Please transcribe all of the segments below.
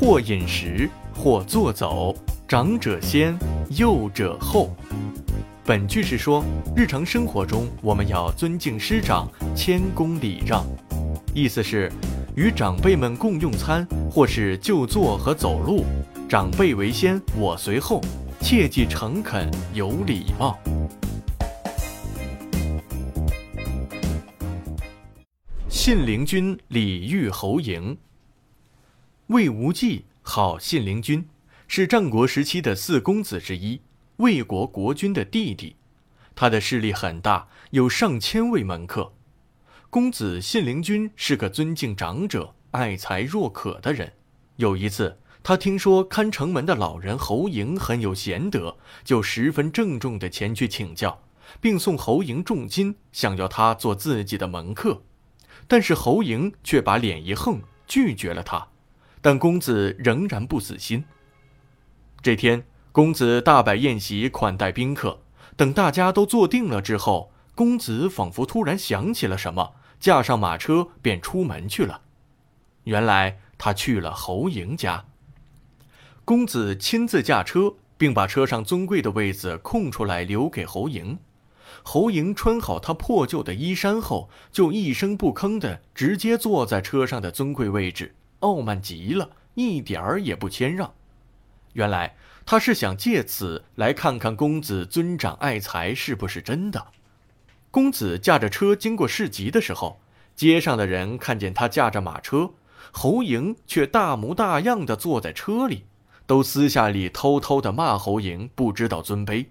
或饮食，或坐走，长者先，幼者后。本句是说，日常生活中我们要尊敬师长，谦恭礼让。意思是，与长辈们共用餐或是就坐和走路，长辈为先，我随后，切记诚恳有礼貌。信陵君礼遇侯嬴。魏无忌号信陵君，是战国时期的四公子之一，魏国国君的弟弟。他的势力很大，有上千位门客。公子信陵君是个尊敬长者、爱才若渴的人。有一次，他听说看城门的老人侯嬴很有贤德，就十分郑重地前去请教，并送侯嬴重金，想要他做自己的门客。但是侯嬴却把脸一横，拒绝了他。但公子仍然不死心。这天，公子大摆宴席款待宾客。等大家都坐定了之后，公子仿佛突然想起了什么，驾上马车便出门去了。原来他去了侯莹家。公子亲自驾车，并把车上尊贵的位子空出来留给侯莹。侯莹穿好他破旧的衣衫后，就一声不吭地直接坐在车上的尊贵位置。傲慢极了，一点儿也不谦让。原来他是想借此来看看公子尊长爱才是不是真的。公子驾着车经过市集的时候，街上的人看见他驾着马车，侯嬴却大模大样的坐在车里，都私下里偷偷的骂侯嬴不知道尊卑。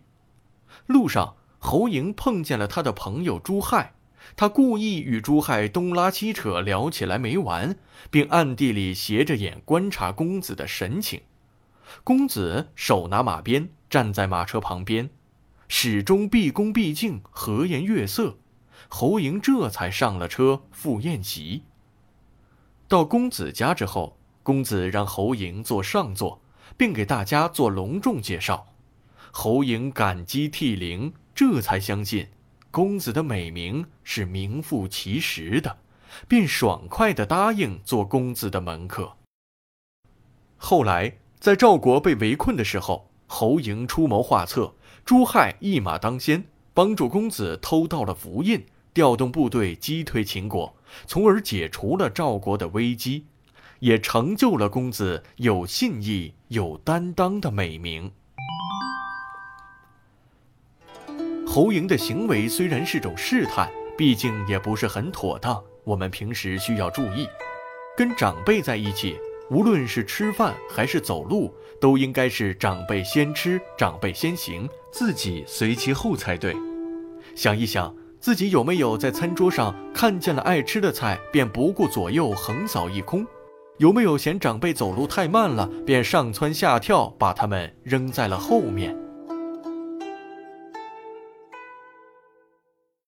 路上，侯嬴碰见了他的朋友朱亥。他故意与朱亥东拉西扯，聊起来没完，并暗地里斜着眼观察公子的神情。公子手拿马鞭，站在马车旁边，始终毕恭毕敬，和颜悦色。侯嬴这才上了车赴宴席。到公子家之后，公子让侯嬴坐上座，并给大家做隆重介绍。侯嬴感激涕零，这才相信。公子的美名是名副其实的，便爽快地答应做公子的门客。后来，在赵国被围困的时候，侯嬴出谋划策，朱亥一马当先，帮助公子偷到了符印，调动部队击退秦国，从而解除了赵国的危机，也成就了公子有信义、有担当的美名。侯莹的行为虽然是种试探，毕竟也不是很妥当。我们平时需要注意，跟长辈在一起，无论是吃饭还是走路，都应该是长辈先吃，长辈先行，自己随其后才对。想一想，自己有没有在餐桌上看见了爱吃的菜，便不顾左右横扫一空？有没有嫌长辈走路太慢了，便上蹿下跳，把他们扔在了后面？